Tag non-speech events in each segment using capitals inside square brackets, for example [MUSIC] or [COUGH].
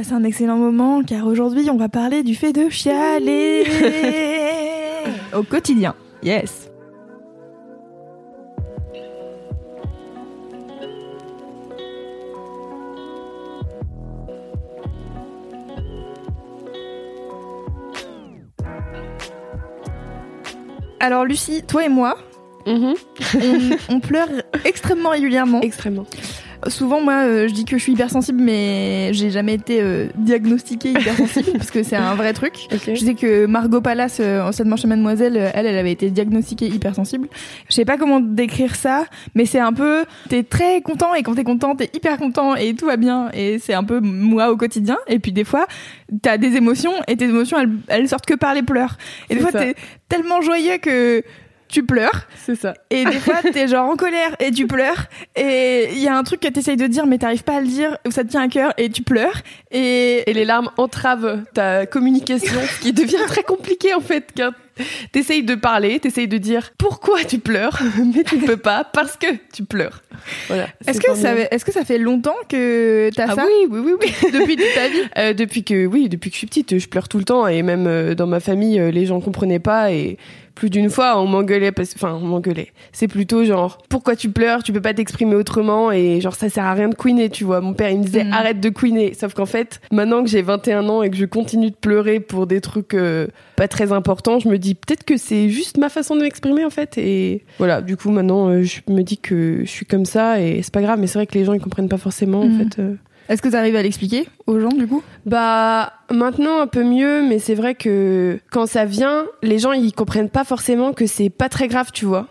Passer un excellent moment car aujourd'hui on va parler du fait de chialer [LAUGHS] au quotidien. Yes. Alors Lucie, toi et moi, Mhm. on, on pleure extrêmement régulièrement. Extrêmement. Souvent, moi, euh, je dis que je suis hypersensible, mais j'ai jamais été euh, diagnostiquée hypersensible [LAUGHS] parce que c'est un vrai truc. Je sais que Margot Palace, euh, manches et Mademoiselle, euh, elle, elle avait été diagnostiquée hypersensible. Je sais pas comment décrire ça, mais c'est un peu, t'es très content et quand t'es content, t'es hyper content et tout va bien. Et c'est un peu moi au quotidien. Et puis des fois, t'as des émotions et tes émotions, elles, elles sortent que par les pleurs. Et des fois, t'es tellement joyeux que tu pleures. C'est ça. Et des fois, t'es genre en colère et tu pleures. Et il y a un truc que t'essayes de dire, mais t'arrives pas à le dire, ou ça te tient à cœur et tu pleures. Et, Et les larmes entravent ta communication, ce qui devient très compliqué en fait. Car t'essayes de parler, t'essayes de dire pourquoi tu pleures, mais tu ne peux pas parce que tu pleures. Voilà. est-ce que, ça, est-ce que ça fait longtemps que t'as Ah ça oui, oui, oui, oui. [LAUGHS] depuis toute ta vie Euh, depuis que oui, depuis que je suis petite, je pleure tout le temps et même euh, dans ma famille, euh, les gens comprenaient pas et plus d'une fois on m'engueulait parce enfin on m'engueulait. C'est plutôt genre pourquoi tu pleures, tu peux pas t'exprimer autrement et genre ça sert à rien de couiner, tu vois. Mon père il me disait Mhm. arrête de couiner, sauf qu'en fait, maintenant que j'ai 21 ans et que je continue de pleurer pour des trucs euh, pas très importants, je me dis peut-être que c'est juste ma façon de m'exprimer en fait et voilà, du coup maintenant euh, je me dis que je suis comme ça et c'est pas grave mais c'est vrai que les gens ils comprennent pas forcément en fait. euh. Est-ce que t'arrives à l'expliquer aux gens du coup? Bah maintenant un peu mieux, mais c'est vrai que quand ça vient, les gens ils comprennent pas forcément que c'est pas très grave, tu vois.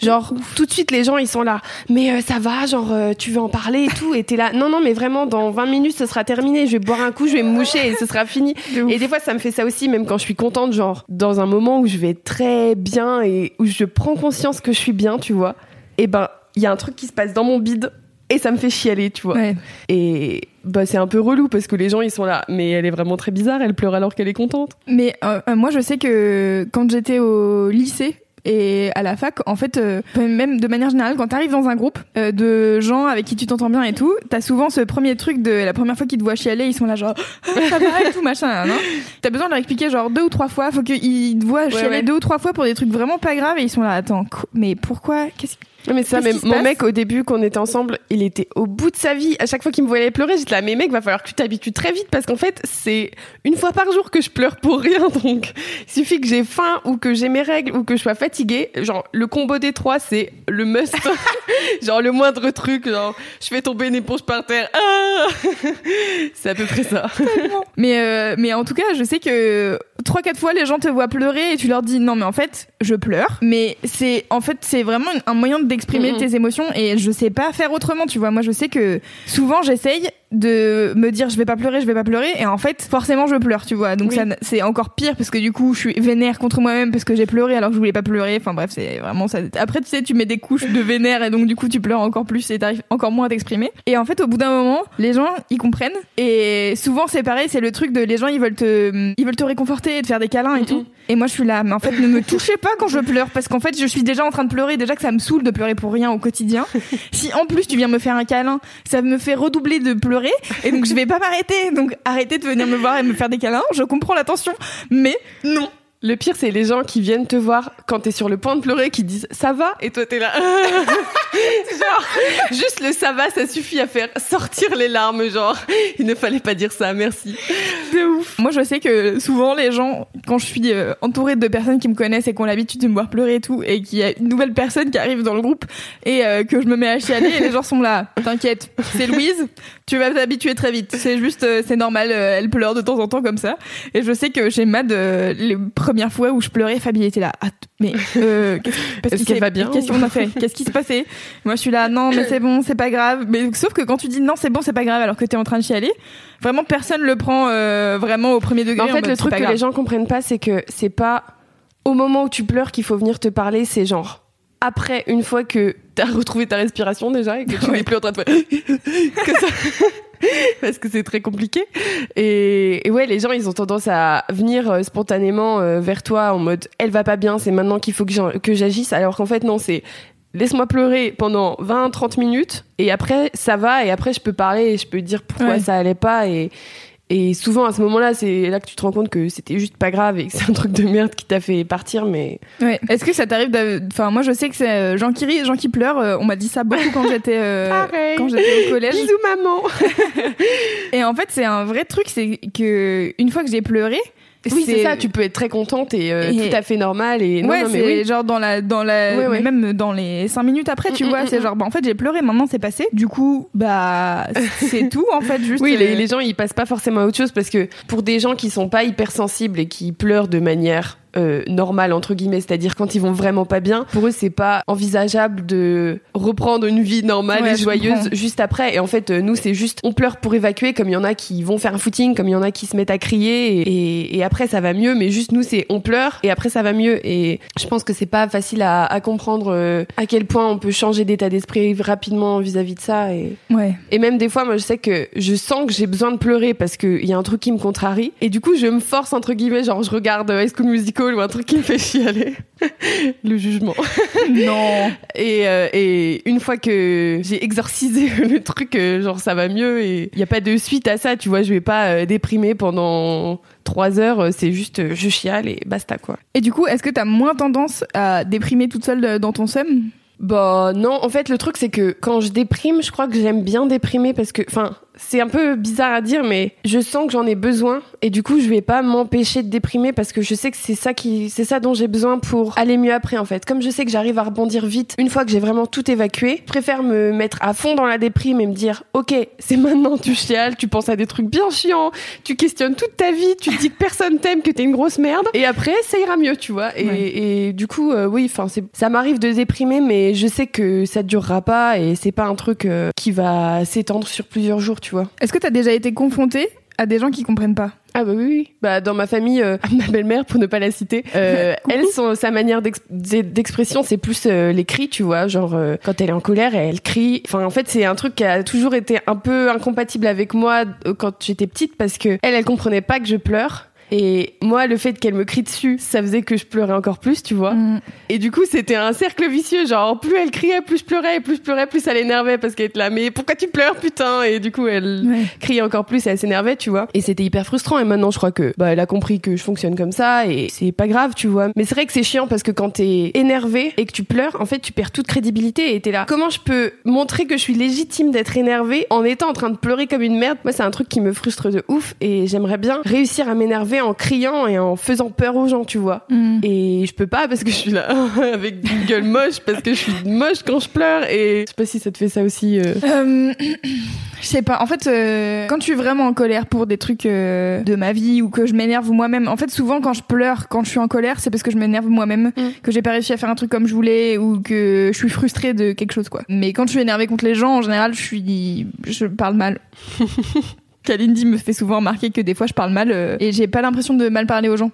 Genre tout de suite les gens ils sont là, mais euh, ça va, genre euh, tu veux en parler et tout, et t'es là, non non mais vraiment dans 20 minutes ce sera terminé, je vais boire un coup, je vais me moucher et ce sera fini. [LAUGHS] Et des fois ça me fait ça aussi, même quand je suis contente, genre dans un moment où je vais très bien et où je prends conscience que je suis bien, tu vois. Et ben il y a un truc qui se passe dans mon bide et ça me fait chialer, tu vois. Ouais. Et bah c'est un peu relou parce que les gens ils sont là, mais elle est vraiment très bizarre, elle pleure alors qu'elle est contente. Mais euh, euh, moi, je sais que quand j'étais au lycée et à la fac, en fait, euh, même de manière générale, quand t'arrives dans un groupe euh, de gens avec qui tu t'entends bien et tout, t'as souvent ce premier truc de la première fois qu'ils te voient chialer, ils sont là genre [LAUGHS] Ah, ça va et tout machin. Non? T'as besoin de leur expliquer genre deux ou trois fois, faut qu'ils te voient chialer ouais. deux ou trois fois pour des trucs vraiment pas graves et ils sont là attends, mais pourquoi? Qu'est-ce mais ça, se mon mec au début quand on était ensemble, il était au bout de sa vie. À chaque fois qu'il me voyait pleurer, j'étais là, mais mec, va falloir que tu t'habitues très vite parce qu'en fait c'est une fois par jour que je pleure pour rien. [LAUGHS] Donc il suffit que j'ai faim ou que j'ai mes règles ou que je sois fatiguée. Genre le combo des trois c'est le must. [LAUGHS] genre le moindre truc, genre je fais tomber une éponge par terre. Ah [LAUGHS] c'est à peu près ça. Mais euh, mais en tout cas, je sais que trois quatre fois les gens te voient pleurer et tu leur dis non mais en fait je pleure. Mais c'est en fait c'est vraiment un moyen d'exprimer Mhm. tes émotions et je sais pas faire autrement. Tu vois, moi je sais que souvent j'essaye de me dire je vais pas pleurer, je vais pas pleurer et en fait forcément je pleure. Tu vois, donc Oui. ça c'est encore pire parce que du coup je suis vénère contre moi-même parce que j'ai pleuré alors que je voulais pas pleurer. Enfin bref, c'est vraiment ça. Après tu sais tu mets des couches de vénère et donc du coup tu pleures encore plus et t'arrives encore moins à t'exprimer. Et en fait au bout d'un moment les gens ils comprennent et souvent c'est pareil c'est le truc de les gens ils veulent te ils veulent te réconforter et te faire des câlins et tout et moi je suis là mais en fait ne me touchez pas quand je pleure parce qu'en fait je suis déjà en train de pleurer déjà que ça me saoule de pleurer pour rien au quotidien [LAUGHS] si en plus tu viens me faire un câlin ça me fait redoubler de pleurer et donc je vais pas m'arrêter. Donc arrêtez de venir me voir et me faire des câlins. Je comprends la tension mais non. Le pire, c'est les gens qui viennent te voir quand t'es sur le point de pleurer, qui disent ça va, et toi t'es là. [LAUGHS] juste le ça va, ça suffit à faire sortir les larmes. Genre, il ne fallait pas dire ça, merci. de ouf. Moi, je sais que souvent, les gens, quand je suis euh, entourée de personnes qui me connaissent et qui ont l'habitude de me voir pleurer et tout, et qu'il y a une nouvelle personne qui arrive dans le groupe et euh, que je me mets à chialer, et les gens sont là. T'inquiète, c'est Louise, tu vas t'habituer très vite. C'est juste, euh, c'est normal, elle pleure de temps en temps comme ça. Et je sais que chez Mad, euh, les premiers première fois où je pleurais, Fabie était là. Ah, mais euh, qu'est-ce parce Est-ce qu'elle va bien Qu'est-ce qu'on a fait? Qu'est-ce qui se passait Moi, je suis là. Non, mais c'est bon, c'est pas grave. Mais sauf que quand tu dis non, c'est bon, c'est pas grave, alors que t'es en train de chialer, vraiment personne le prend euh, vraiment au premier degré. Mais en fait, mode, le truc que grave. les gens comprennent pas, c'est que c'est pas au moment où tu pleures qu'il faut venir te parler, c'est genre après, une fois que t'as retrouvé ta respiration déjà et que tu n'es plus en train de faire [LAUGHS] que ça. [LAUGHS] Parce que c'est très compliqué. Et, et ouais, les gens, ils ont tendance à venir euh, spontanément euh, vers toi en mode elle va pas bien, c'est maintenant qu'il faut que j'agisse. Alors qu'en fait, non, c'est laisse-moi pleurer pendant 20-30 minutes et après, ça va. Et après, je peux parler et je peux dire pourquoi Ouais. ça allait pas. Et, et souvent, à ce moment-là, c'est là que tu te rends compte que c'était juste pas grave et que c'est un truc de merde qui t'a fait partir. Mais Ouais. Est-ce que ça t'arrive Enfin, moi, je sais que c'est euh, Jean qui rit, Jean qui pleure. euh, on m'a dit ça beaucoup quand j'étais euh, [LAUGHS] quand j'étais au collège. bisous, maman. [LAUGHS] Et en fait, c'est un vrai truc, c'est que une fois que j'ai pleuré, Oui, c'est ça. Tu peux être très contente et, euh, Et- tout à fait normal. Et non, ouais, non, mais c'est oui. genre dans la dans la Ouais, ouais. mais même dans les cinq minutes après, tu Mm, vois, mm, c'est mm. genre bah en fait j'ai pleuré, maintenant c'est passé. Du coup, bah c'est tout en fait, juste. Oui, les, euh, les gens ils passent pas forcément à autre chose parce que pour des gens qui sont pas hypersensibles et qui pleurent de manière euh, normale entre guillemets, c'est-à-dire quand ils vont vraiment pas bien, pour eux c'est pas envisageable de reprendre une vie normale Ouais, et joyeuse juste après. Et en fait, euh, nous c'est juste on pleure pour évacuer, comme il y en a qui vont faire un footing, comme il y en a qui se mettent à crier et, et, et après ça va mieux. Mais juste nous c'est on pleure et après ça va mieux. Et je pense que c'est pas facile à, à comprendre euh, à quel point on peut changer d'état d'esprit rapidement vis-à-vis de ça. Et Ouais. et même des fois, moi, je sais que je sens que j'ai besoin de pleurer parce qu'il y a un truc qui me contrarie. Et du coup, je me force, entre guillemets, genre, je regarde euh, High School Musical ou un truc qui me fait chialer. [LAUGHS] le jugement. [LAUGHS] non. Et, euh, et une fois que j'ai exorcisé [LAUGHS] le truc, euh, genre, ça va mieux et il n'y a pas de suite à ça, tu vois. Je vais pas euh, déprimer pendant trois heures. C'est juste, je chiale et basta, quoi. Et du coup, est-ce que t'as moins tendance à déprimer toute seule dans ton seum? Bah non, en fait le truc c'est que quand je déprime, je crois que j'aime bien déprimer parce que, enfin, c'est un peu bizarre à dire, mais je sens que j'en ai besoin et du coup je vais pas m'empêcher de déprimer parce que je sais que c'est ça qui, c'est ça dont j'ai besoin pour aller mieux après en fait. Comme je sais que j'arrive à rebondir vite une fois que j'ai vraiment tout évacué, je préfère me mettre à fond dans la déprime et me dire, ok, c'est maintenant tu chiales, tu penses à des trucs bien chiants, tu questionnes toute ta vie, tu te dis que personne t'aime, que t'es une grosse merde et après ça ira mieux, tu vois. Et, Ouais. et du coup, euh, oui, enfin, ça m'arrive de déprimer, mais je sais que ça durera pas et c'est pas un truc euh, qui va s'étendre sur plusieurs jours, tu vois. Est-ce que t'as déjà été confrontée à des gens qui comprennent pas? Ah bah oui, oui. Bah dans ma famille, euh, [LAUGHS] ma belle-mère, pour ne pas la citer, euh, [LAUGHS] elle, son, sa manière d'ex- d'expression, c'est plus euh, les cris, tu vois. Genre euh, quand elle est en colère, elle crie. Enfin, en fait, c'est un truc qui a toujours été un peu incompatible avec moi quand j'étais petite parce que elle, elle comprenait pas que je pleure. Et moi, le fait qu'elle me crie dessus, ça faisait que je pleurais encore plus, tu vois. Mm. Et du coup, c'était un cercle vicieux. Genre, plus elle criait, plus je pleurais, et plus je pleurais, plus ça l'énervait parce qu'elle était là. Mais pourquoi tu pleures, putain? Et du coup, elle Ouais. criait encore plus et elle s'énervait, tu vois. Et c'était hyper frustrant. Et maintenant, je crois que bah, elle a compris que je fonctionne comme ça et c'est pas grave, tu vois. Mais c'est vrai que c'est chiant parce que quand t'es énervé et que tu pleures, en fait, tu perds toute crédibilité et t'es là. Comment je peux montrer que je suis légitime d'être énervée en étant en train de pleurer comme une merde? Moi, c'est un truc qui me frustre de ouf et j'aimerais bien réussir à m'énerver en criant et en faisant peur aux gens, tu vois. Mm. Et je peux pas parce que je suis là [LAUGHS] avec une gueule moche parce que je suis moche quand je pleure et je sais pas si ça te fait ça aussi. euh. Euh, [CLEARS THROAT] je sais pas. En fait, euh, quand je suis vraiment en colère pour des trucs de ma vie ou que je m'énerve moi-même, en fait, souvent quand je pleure, quand je suis en colère, c'est parce que je m'énerve moi-même, Mm. que j'ai pas réussi à faire un truc comme je voulais ou que je suis frustrée de quelque chose, quoi. Mais quand je suis énervée contre les gens, en général, je suis, je parle mal. [LAUGHS] Kalindi me fait souvent remarquer que des fois je parle mal euh, et j'ai pas l'impression de mal parler aux gens.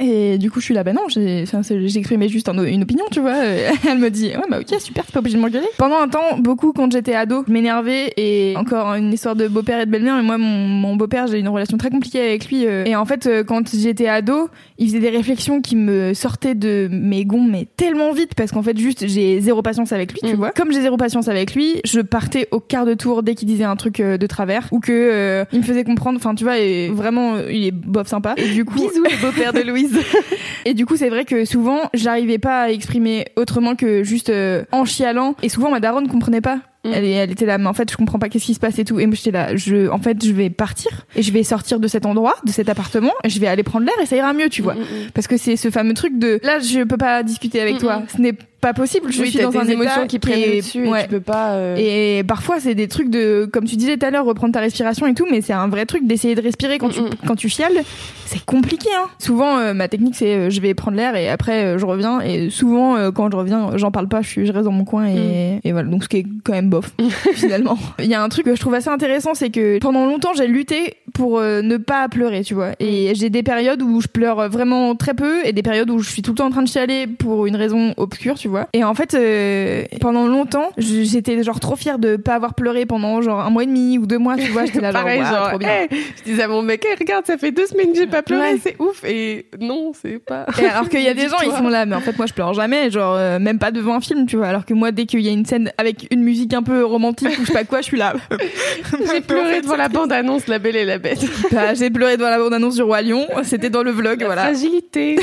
Et du coup, je suis là, bah non, j'exprimais juste un- une opinion, tu vois. [LAUGHS] Elle me dit, ouais, bah ok, super, t'es pas obligé de m'engueuler. Pendant un temps, beaucoup quand j'étais ado, je m'énervais et encore une histoire de beau-père et de belle-mère, mais moi, mon, mon beau-père, j'ai une relation très compliquée avec lui. euh, et en fait, euh, quand j'étais ado, il faisait des réflexions qui me sortaient de mes gonds, mais tellement vite, parce qu'en fait, juste, j'ai zéro patience avec lui, tu Mm. vois. Comme j'ai zéro patience avec lui, je partais au quart de tour dès qu'il disait un truc euh, de travers, ou que euh, il me faisait comprendre, enfin, tu vois, et vraiment, il est bof sympa. Et du coup, Bisous beau-père de [LAUGHS] Louise. [LAUGHS] et du coup, c'est vrai que souvent, j'arrivais pas à exprimer autrement que juste euh, en chialant. Et souvent, ma daronne comprenait pas. Mm. Elle, elle était là, mais en fait, je comprends pas qu'est-ce qui se passe et tout. Et moi, j'étais là, je, en fait, je vais partir et je vais sortir de cet endroit, de cet appartement, et je vais aller prendre l'air et ça ira mieux, tu vois. Mm, mm. Parce que c'est ce fameux truc de là, je peux pas discuter avec toi. Ce n'est pas possible. Je oui, suis dans des un émotions qui prennent le dessus et ouais. tu peux pas. euh, Et parfois, c'est des trucs de, comme tu disais tout à l'heure, reprendre ta respiration et tout, mais c'est un vrai truc d'essayer de respirer quand, tu, quand tu chiales. C'est compliqué, hein. Souvent, euh, ma technique, c'est euh, je vais prendre l'air et après, euh, je reviens. Et souvent, quand je reviens, j'en parle pas, je, suis, je reste dans mon coin et, et voilà. Donc, ce qui est quand même bof, [LAUGHS] finalement. Il y a un truc que je trouve assez intéressant, c'est que pendant longtemps, j'ai lutté pour euh, ne pas pleurer, tu vois. Et j'ai des périodes où je pleure vraiment très peu et des périodes où je suis tout le temps en train de chialer pour une raison obscure, tu vois. Et en fait, euh, pendant longtemps, j'étais genre trop fière de pas avoir pleuré pendant genre un mois et demi ou deux mois, tu vois. J'étais là genre, Pareil, Ouah, genre, trop bien. hey, je disais à mon mec, hey, regarde, ça fait deux semaines que j'ai pas pleuré, Ouais. c'est ouf. Et non, c'est pas. Et alors qu'il y a des [LAUGHS] gens, ils sont là, mais en fait, moi, je pleure jamais, genre, euh, même pas devant un film, tu vois. Alors que moi, dès qu'il y a une scène avec une musique un peu romantique ou je sais pas quoi, je suis là. [LAUGHS] J'ai pleuré devant la bande-annonce La Belle et la Bête. Bah, j'ai pleuré devant la bande-annonce du Roi Lion, c'était dans le vlog, voilà. Fragilité.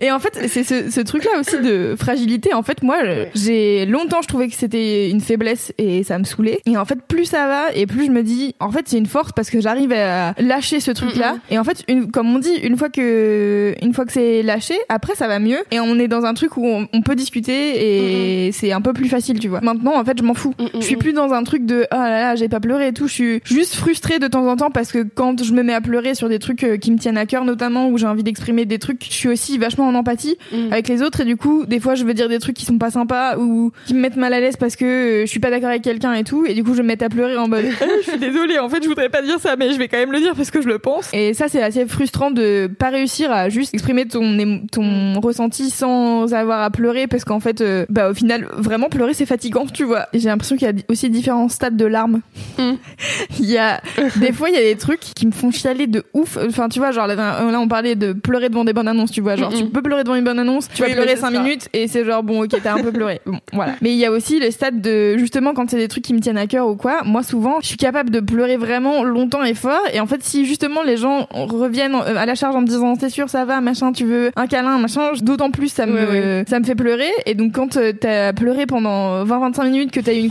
Et en fait, c'est ce, ce truc-là aussi de fragilité. En fait, moi, j'ai longtemps, je trouvais que c'était une faiblesse et ça me saoulait. Et en fait, plus ça va et plus je me dis, en fait, c'est une force parce que j'arrive à lâcher ce truc-là. Et en fait, une, comme on dit, une fois que, une fois que c'est lâché, après, ça va mieux. Et on est dans un truc où on, on peut discuter et c'est un peu plus facile, tu vois. Maintenant, en fait, je m'en fous. Mm, mm, Je suis plus dans un truc de, ah là là, j'ai pas pleuré et tout. Je suis juste frustrée de temps en temps parce que quand je me mets à pleurer sur des trucs euh, qui me tiennent à cœur, notamment où j'ai envie d'exprimer des trucs, je suis aussi vachement en empathie Mm. avec les autres. Et du coup des fois je veux dire des trucs qui sont pas sympas ou qui me mettent mal à l'aise parce que euh, je suis pas d'accord avec quelqu'un et tout. Et du coup je me mettre à pleurer en mode Eh, [LAUGHS] je suis désolée. En fait je voudrais pas dire ça mais je vais quand même le dire parce que je le pense. Et ça c'est assez frustrant de pas réussir à juste exprimer ton ton ressenti sans avoir à pleurer parce qu'en fait euh, bah au final vraiment pleurer c'est fatigant tu vois. J'ai l'impression qu'il y a aussi différents stades de larmes. Mm. [LAUGHS] il y a des fois il y a des trucs qui me font chialer de ouf. Enfin tu vois genre là, là, on parlait de pleurer devant des bonnes annonces tu vois. Genre Mm, tu peux pleurer devant une bonne annonce tu Oui, vas pleurer c'est 5 ça. minutes et c'est genre bon ok t'as un peu pleuré. Bon voilà. Mais il y a aussi le stade de justement quand c'est des trucs qui me tiennent à cœur ou quoi moi souvent je suis capable de pleurer vraiment longtemps et fort. Et en fait si justement les gens reviennent euh, à la charge en me disant t'es sûr ça va machin tu veux un câlin machin d'autant plus ça me Ouais, ça me fait pleurer. Et donc quand euh, t'as pleuré pendant 20-25 minutes que t'as eu une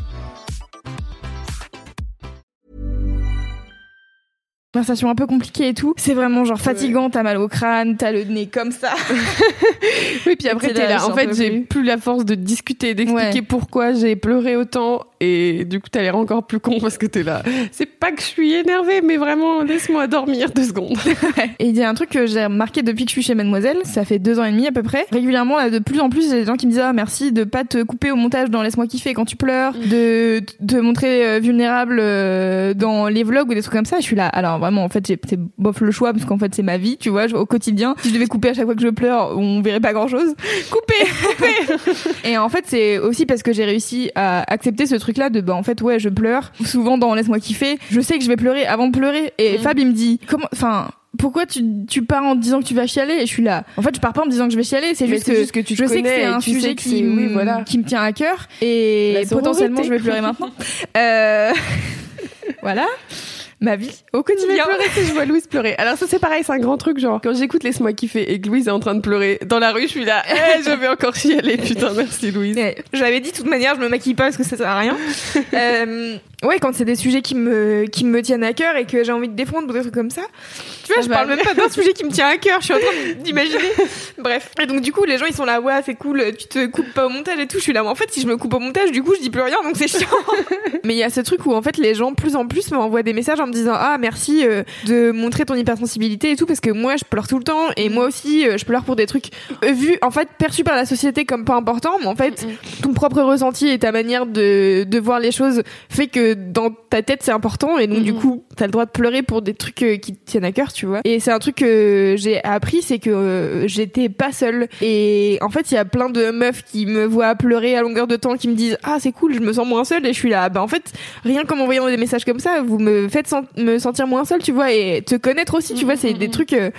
Conversation un peu compliquée et tout c'est vraiment genre fatigant t'as mal au crâne t'as le nez comme ça [LAUGHS] Oui, puis après, T'es là, là. En fait, j'ai plus. plus la force de discuter, d'expliquer Ouais. pourquoi j'ai pleuré autant. Et du coup, t'as l'air encore plus con parce que t'es là. C'est pas que je suis énervée, mais vraiment, laisse-moi dormir deux secondes. [LAUGHS] Et il y a un truc que j'ai remarqué depuis que je suis chez Mademoiselle, ça fait deux ans et demi à peu près. Régulièrement, là, de plus en plus, il y a des gens qui me disent ah merci de pas te couper au montage dans Laisse-moi kiffer quand tu pleures, de te montrer euh, vulnérable euh, dans les vlogs ou des trucs comme ça. Je suis là. Alors vraiment, en fait, c'est bof le choix parce qu'en fait c'est ma vie, tu vois, au quotidien. Si je devais couper à chaque fois que je pleure, on verrait pas grand chose. Couper, [LAUGHS] couper. et en fait, c'est aussi parce que j'ai réussi à accepter ce truc-là de bah en fait ouais, je pleure. Souvent dans Laisse-moi kiffer, je sais que je vais pleurer avant de pleurer. Et Mm. Fab il me dit comment, enfin pourquoi tu, tu pars en disant que tu vas chialer? Et je suis là. En fait, je pars pas en me disant que je vais chialer, c'est juste, que juste que tu je sais que c'est un sujet qui, oui, voilà. qui me tient à cœur et potentiellement je vais pleurer maintenant. [LAUGHS] Euh, voilà, ma vie au Je vais quotidien. pleurer si je vois Louise pleurer. Alors ça c'est pareil, c'est un grand truc genre quand j'écoute Laisse-moi kiffer et que Louise est en train de pleurer dans la rue, je suis là, Eh, je vais encore chialer. [LAUGHS] Putain, merci Louise. Je l'avais dit de toute manière, je me maquille pas parce que ça sert à rien. [LAUGHS] euh, ouais, quand c'est des sujets qui me qui me tiennent à cœur et que j'ai envie de défendre ou des trucs comme ça. Tu vois, Ça je parle aller. même pas d'un [LAUGHS] sujet qui me tient à cœur, je suis en train d'imaginer. Bref. Et donc du coup, les gens ils sont là, ouais, c'est cool, tu te coupes pas au montage et tout. Je suis là, mais en fait, si je me coupe au montage, du coup, je dis plus rien, donc c'est chiant. mais il y a ce truc où en fait les gens plus en plus m'envoient des messages en me disant ah merci euh, de montrer ton hypersensibilité et tout parce que moi je pleure tout le temps et moi aussi euh, je pleure pour des trucs euh, vus en fait perçus par la société comme pas importants mais en fait ton propre ressenti et ta manière de, de voir les choses fait que dans ta tête c'est important et donc du Mhm. coup t'as le droit de pleurer pour des trucs qui te tiennent à cœur tu vois. Et c'est un truc que j'ai appris c'est que j'étais pas seule. Et en fait il y a plein de meufs qui me voient pleurer à longueur de temps qui me disent ah c'est cool je me sens moins seule et je suis là. Bah en fait rien qu'en m'envoyant des messages comme ça vous me faites sentir me sentir moins seule, tu vois, et te connaître aussi, tu vois, c'est des trucs. euh,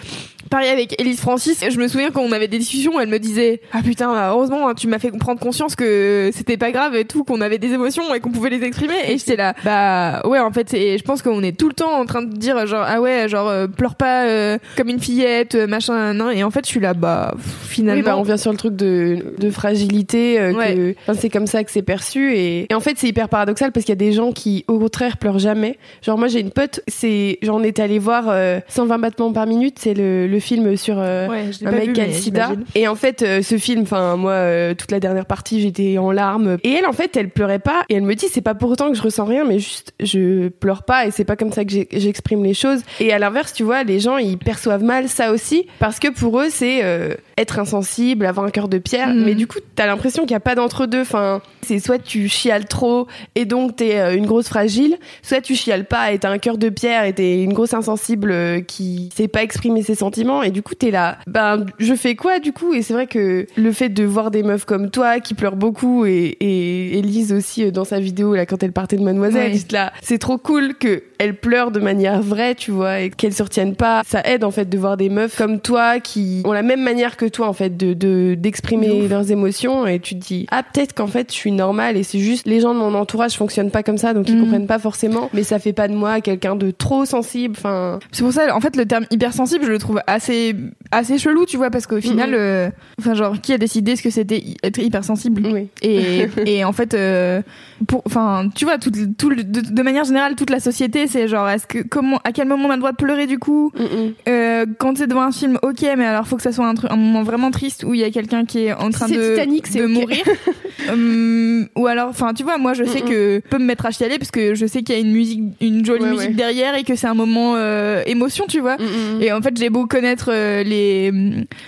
pareil avec Elise Francis, je me souviens quand on avait des discussions, elle me disait ah putain bah, heureusement hein, tu m'as fait prendre conscience que c'était pas grave et tout, qu'on avait des émotions et qu'on pouvait les exprimer et j'étais là bah ouais en fait c'est je pense qu'on est tout le temps en train de dire genre ah ouais genre euh, pleure pas euh, comme une fillette euh, machin non et en fait je suis là bah finalement Oui, bah, on vient sur le truc de, de fragilité, euh, Ouais. que c'est comme ça que c'est perçu. Et, et en fait, c'est hyper paradoxal parce qu'il y a des gens qui, au contraire, pleurent jamais. Genre, moi, j'ai une pote, c'est, j'en étais allée voir euh, 120 battements par minute, c'est le, le film sur euh, ouais, un mec vu, qui a le sida. Et en fait, euh, ce film, enfin, moi, euh, toute la dernière partie, j'étais en larmes. Et elle, en fait, elle pleurait pas. Et elle me dit, c'est pas pour autant que je ressens rien, mais juste, je pleure pas. Et c'est pas comme ça que j'exprime les choses. Et à l'inverse, tu vois, les gens, ils perçoivent mal ça aussi. Parce que pour eux, c'est euh, être insensible, avoir un cœur de pierre. Mhm. Mais du coup, t'as l'impression qu'il y a pas d'entre-deux. Enfin, c'est soit tu chiales trop et donc t'es une grosse fragile, soit tu chiales pas et t'as un cœur de pierre et t'es une grosse insensible euh, qui sait pas exprimer ses sentiments. Et du coup, t'es là, ben, je fais quoi du coup? Et c'est vrai que le fait de voir des meufs comme toi qui pleurent beaucoup et, et Elise aussi euh, dans sa vidéo là quand elle partait de Mademoiselle, juste là, c'est trop cool que elle pleure de manière vraie, tu vois, et qu'elle se retienne pas. Ça aide en fait de voir des meufs comme toi qui ont la même manière que toi en fait de de- d'exprimer De leurs émotions et tu te dis ah peut-être qu'en fait je suis normale et c'est juste les gens de mon entourage fonctionnent pas comme ça donc ils Mhm. comprennent pas forcément mais ça fait pas de moi quelqu'un de trop sensible enfin C'est pour ça, en fait, le terme hypersensible, je le trouve assez, assez chelou, tu vois, parce qu'au final, Mhm. euh, enfin, genre, qui a décidé ce que c'était être hypersensible? Oui et, [LAUGHS] et en fait, euh, pour, enfin, tu vois, tout, tout, le- de, de manière générale, toute la société, c'est genre, est-ce que, comment, à quel moment on a le droit de pleurer du coup? Mm-mm. euh, Quand c'est devant un film, ok, mais alors faut que ça soit un, truc, un moment vraiment triste où il y a quelqu'un qui est en train de, Titanic, c'est de mourir. [LAUGHS] Hum, ou alors, enfin, tu vois, moi, je sais que je peux me mettre à chialer parce que je sais qu'il y a une musique, une jolie Ouais, musique ouais. derrière et que c'est un moment euh, émotion, tu vois. Et en fait, j'ai beau connaître euh, les.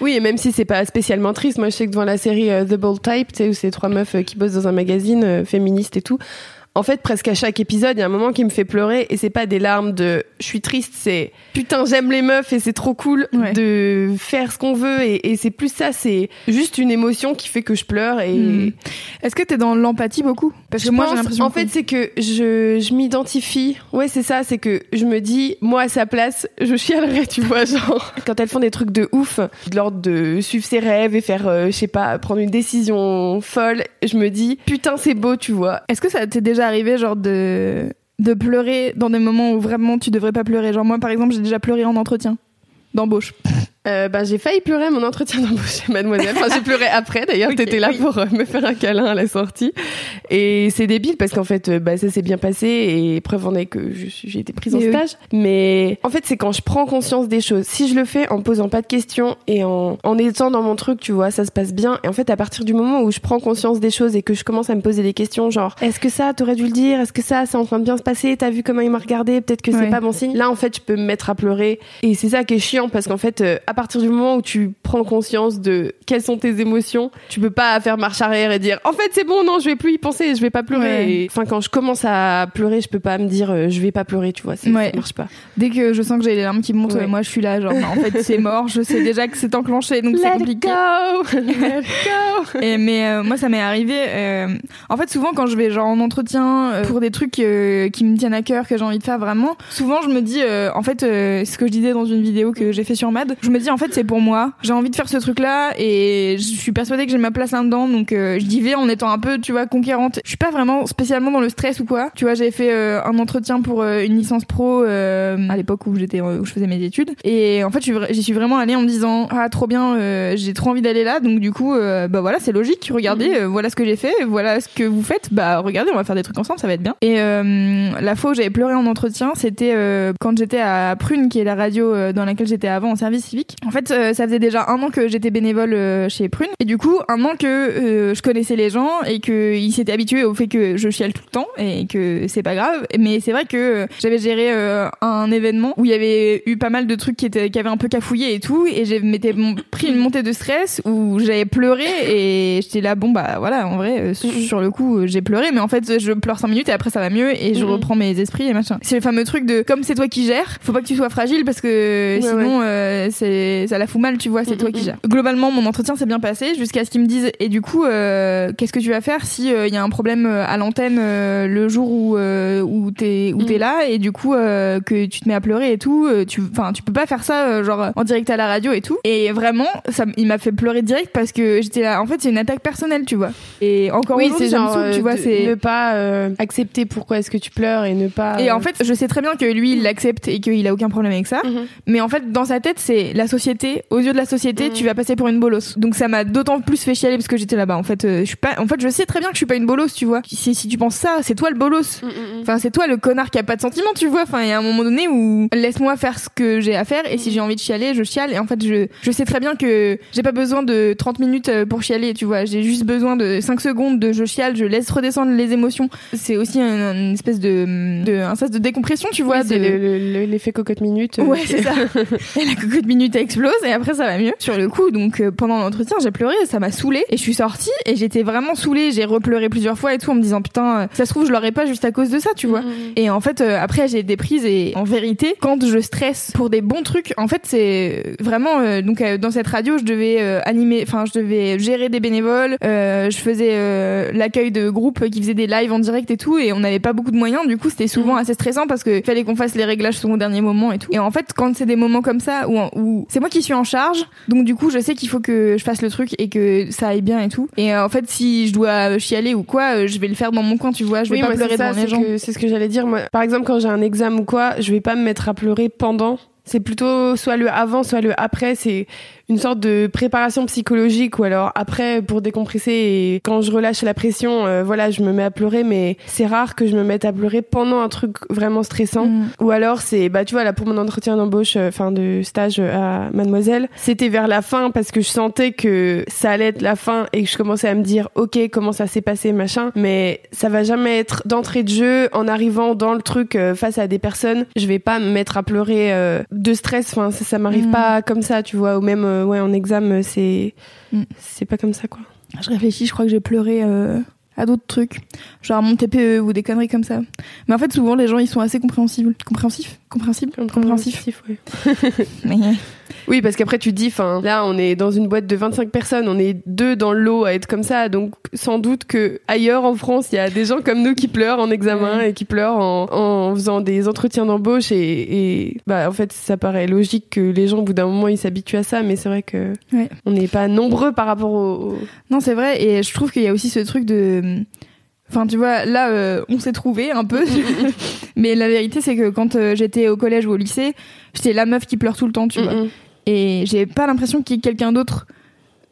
Oui, et même si c'est pas spécialement triste, moi je sais que devant la série euh, The Bold Type, tu sais, où c'est trois meufs euh, qui bossent dans un magazine euh, féministe et tout, en fait, presque à chaque épisode, il y a un moment qui me fait pleurer et c'est pas des larmes de je suis triste, c'est putain, j'aime les meufs et c'est trop cool Ouais. de faire ce qu'on veut et, et c'est plus ça, c'est juste une émotion qui fait que je pleure et. Hmm. Est-ce que t'es dans l'empathie beaucoup? Parce que moi, j'ai l'impression. En fait, c'est que je, je m'identifie. Ouais, c'est ça. C'est que je me dis, moi, à sa place, je chialerais, tu vois, [LAUGHS] genre. Quand elles font des trucs de ouf, de l'ordre de suivre ses rêves et faire, euh, je sais pas, prendre une décision folle, je me dis, putain, c'est beau, tu vois. Est-ce que ça t'est déjà arrivé, genre, de de pleurer dans des moments où vraiment tu devrais pas pleurer Genre moi, par exemple, j'ai déjà pleuré en entretien d'embauche. Euh, bah, j'ai failli pleurer à mon entretien d'embauche chez Mademoiselle. Enfin, j'ai pleuré après. D'ailleurs, Ok, t'étais là oui. pour euh, me faire un câlin à la sortie. Et c'est débile parce qu'en fait, euh, bah, ça s'est bien passé et preuve en est que j'ai été prise en Et oui. stage. Mais en fait, c'est quand je prends conscience des choses. Si je le fais en posant pas de questions et en, en étant dans mon truc, tu vois, ça se passe bien. Et en fait, à partir du moment où je prends conscience des choses et que je commence à me poser des questions, genre, est-ce que ça, t'aurais dû le dire? Est-ce que ça, c'est en train de bien se passer? T'as vu comment il m'a regardé? Peut-être que c'est Ouais. pas bon signe. Là, en fait, je peux me mettre à pleurer. Et c'est ça qui est chiant parce qu'en fait, euh, à partir du moment où tu prends conscience de quelles sont tes émotions, tu peux pas faire marche arrière et dire en fait c'est bon, non, je vais plus y penser, je vais pas pleurer. Ouais. Enfin, quand je commence à pleurer, je peux pas me dire euh, je vais pas pleurer, tu vois, c'est- Ouais. ça marche pas. Dès que je sens que j'ai les larmes qui montent, Ouais. moi je suis là, genre, bah, en fait c'est [LAUGHS] mort, je sais déjà que c'est enclenché, donc c'est compliqué. go, [LAUGHS] let go. Et, mais euh, moi ça m'est arrivé euh, en fait souvent quand je vais genre en entretien pour des trucs qui me tiennent à cœur que j'ai envie de faire vraiment souvent je me dis en fait ce que je disais dans une vidéo que j'ai fait sur Mad je me dis en fait c'est pour moi. J'ai envie de faire ce truc là et je suis persuadée que j'ai ma place là dedans donc euh, j'y vais en étant un peu tu vois conquérante. Je suis pas vraiment spécialement dans le stress ou quoi. Tu vois j'ai fait euh, un entretien pour euh, une licence pro euh, à l'époque où j'étais où je faisais mes études. Et en fait je j'y suis vraiment allée en me disant ah trop bien euh, j'ai trop envie d'aller là donc du coup bah voilà c'est logique. Regardez euh, voilà ce que j'ai fait. Voilà ce que vous faites. Bah regardez on va faire des trucs ensemble. Ça va être bien. Et euh, la fois où j'avais pleuré en entretien c'était euh, quand j'étais à Prune qui est la radio dans laquelle j'étais avant en service civique en fait euh, ça faisait déjà un an que j'étais bénévole euh, chez Prune. Et du coup un an que euh, je connaissais les gens et que ils s'étaient habitués au fait que je chiale tout le temps et que c'est pas grave. Mais c'est vrai que euh, j'avais géré euh, un événement où il y avait eu pas mal de trucs qui étaient qui avaient un peu cafouillé et tout. Et j'ai pris une montée de stress où j'avais pleuré et j'étais là bon bah voilà en vrai euh, sur le coup j'ai pleuré. Mais en fait je pleure cinq minutes et après ça va mieux et je Mhm. reprends mes esprits et machin. C'est le fameux truc de comme c'est toi qui gères faut pas que tu sois fragile parce que Ouais, sinon euh, c'est c'est ça la fout mal, tu vois, c'est Mm, toi mm, qui mm. gères. Globalement, mon entretien s'est bien passé jusqu'à ce qu'ils me disent et du coup, euh, qu'est-ce que tu vas faire si il y a un problème euh, à l'antenne euh, le jour où euh, où t'es où t'es là et du coup euh, que tu te mets à pleurer et tout, euh, tu enfin tu peux pas faire ça euh, genre en direct à la radio et tout. Et vraiment, ça il m'a fait pleurer direct parce que j'étais là. En fait, c'est une attaque personnelle, tu vois. Et encore Oui, c'est genre saoule, tu euh, vois, c'est ne pas euh, accepter pourquoi est-ce que tu pleures et ne pas. et euh, en fait, je sais très bien que lui, il l'accepte et qu'il a aucun problème avec ça. Mhm. Mais en fait, dans sa tête, c'est la société. Aux yeux de la société, Mhm. tu vas passer pour une bolosse. Donc ça m'a d'autant plus fait chialer parce que j'étais là-bas. En fait, euh, je suis pas. En fait, je sais très bien que je suis pas une bolosse, tu vois. Si, si tu penses ça, c'est toi le bolos. Mm, mm, mm. Enfin, c'est toi le connard qui a pas de sentiments, tu vois. Enfin, il y a un moment donné où laisse-moi faire ce que j'ai à faire et si j'ai envie de chialer, je chiale. Et en fait, je, je sais très bien que j'ai pas besoin de 30 minutes euh, pour chialer, tu vois. J'ai juste besoin de 5 secondes de je chiale, je laisse redescendre les émotions. C'est aussi un- une espèce de, de, un sens de décompression, tu vois. Oui, c'est de- le- le- le- l'effet cocotte minute. euh, Ouais, c'est ça. [LAUGHS] et la cocotte minute explose et après ça va mieux. Sur le coup, donc euh, pendant l'entretien, j'ai pleuré, ça m'a saoulé et je suis sortie et j'étais vraiment saoulée. J'ai repleuré plusieurs fois et tout en me disant putain, euh, ça se trouve je l'aurais pas juste à cause de ça, tu vois. Mm, mm. Et en fait, euh, après, j'ai des prises et en vérité, quand je stresse pour des bons trucs, en fait, c'est vraiment euh, donc euh, dans cette radio, je devais euh, animer, enfin, je devais gérer des bénévoles, euh, je faisais euh, l'accueil de groupes qui faisaient des lives en direct et tout, et on n'avait pas beaucoup de moyens. Du coup, c'était souvent Mhm. assez stressant parce que fallait qu'on fasse les réglages sur au dernier moment et tout. Et en fait, quand c'est des moments comme ça où, où c'est moi qui suis en charge, donc du coup, je sais qu'il faut que je fasse le truc et que ça aille bien et tout. Et euh, en fait, si je dois chialer ou quoi, euh, je vais le faire dans mon coin, tu vois. Je vais Oui, pas pleurer ça, devant les gens. C'est ce que j'allais dire. Moi, par exemple, quand j'ai un examen ou quoi, je vais pas me mettre à pleurer pendant. C'est plutôt soit le avant, soit le après. C'est une sorte de préparation psychologique ou alors après pour décompresser et quand je relâche la pression, euh, voilà, je me mets à pleurer. Mais c'est rare que je me mette à pleurer pendant un truc vraiment stressant. Mm. Ou alors c'est bah tu vois là pour mon entretien d'embauche euh, enfin de stage euh, à Mademoiselle, c'était vers la fin parce que je sentais que ça allait être la fin et que je commençais à me dire OK, comment ça s'est passé machin, mais ça va jamais être d'entrée de jeu en arrivant dans le truc euh, face à des personnes, je vais pas me mettre à pleurer euh, de stress, enfin ça, ça m'arrive Mm. pas comme ça, tu vois, ou même euh, ouais en examen c'est Mm. c'est pas comme ça quoi. Je réfléchis, je crois que j'ai pleuré euh, à d'autres trucs, genre mon TPE ou des conneries comme ça. Mais en fait, souvent, les gens, ils sont assez compréhensibles. Compréhensifs? Compréhensibles? Compréhensifs. ouais. [LAUGHS] Mais- Oui, parce qu'après tu dis, enfin, là on est dans une boîte de 25 personnes, on est deux dans le lot à être comme ça, donc sans doute que ailleurs en France, il y a des gens comme nous qui pleurent en examen et qui pleurent en, en faisant des entretiens d'embauche et, et bah en fait ça paraît logique que les gens au bout d'un moment ils s'habituent à ça, mais c'est vrai que Ouais. on n'est pas nombreux par rapport au- Non, c'est vrai, et je trouve qu'il y a aussi ce truc de. Enfin, tu vois, là, euh, on s'est trouvé un peu. [LAUGHS] Mais la vérité, c'est que quand euh, j'étais au collège ou au lycée, j'étais la meuf qui pleure tout le temps, tu vois. Et j'ai pas l'impression qu'il y ait quelqu'un d'autre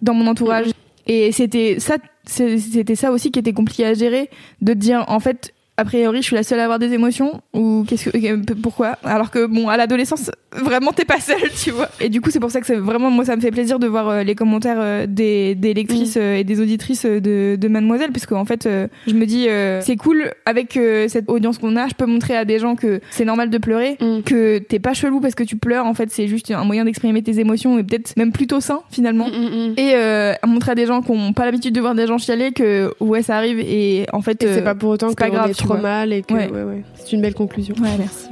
dans mon entourage. Et c'était ça, c'était ça aussi qui était compliqué à gérer, de dire en fait, a priori, je suis la seule à avoir des émotions ou qu'est-ce que, euh, pourquoi? Alors que bon, à l'adolescence, [LAUGHS] vraiment t'es pas seule, tu vois. Et du coup, c'est pour ça que c'est vraiment moi, ça me fait plaisir de voir euh, les commentaires euh, des, des lectrices euh, et des auditrices de, de Mademoiselle, puisque en fait, je me dis c'est cool avec cette audience qu'on a, je peux montrer à des gens que c'est normal de pleurer, Mm. que t'es pas chelou parce que tu pleures. En fait, c'est juste un moyen d'exprimer tes émotions et peut-être même plutôt sain finalement. Mm, mm. Et montrer à des gens qui n'ont pas l'habitude de voir des gens chialer que ouais ça arrive et en fait c'est pas pour autant pas grave, trop vois. mal et que Ouais. ouais, ouais. c'est une belle conclusion. ouais merci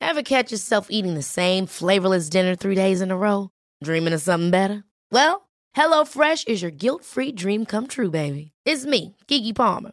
Ever catch yourself eating the same flavorless dinner three days in a row? Dreaming of something better? Well, HelloFresh is your guilt-free dream come true, baby. It's me, Kiki Palmer.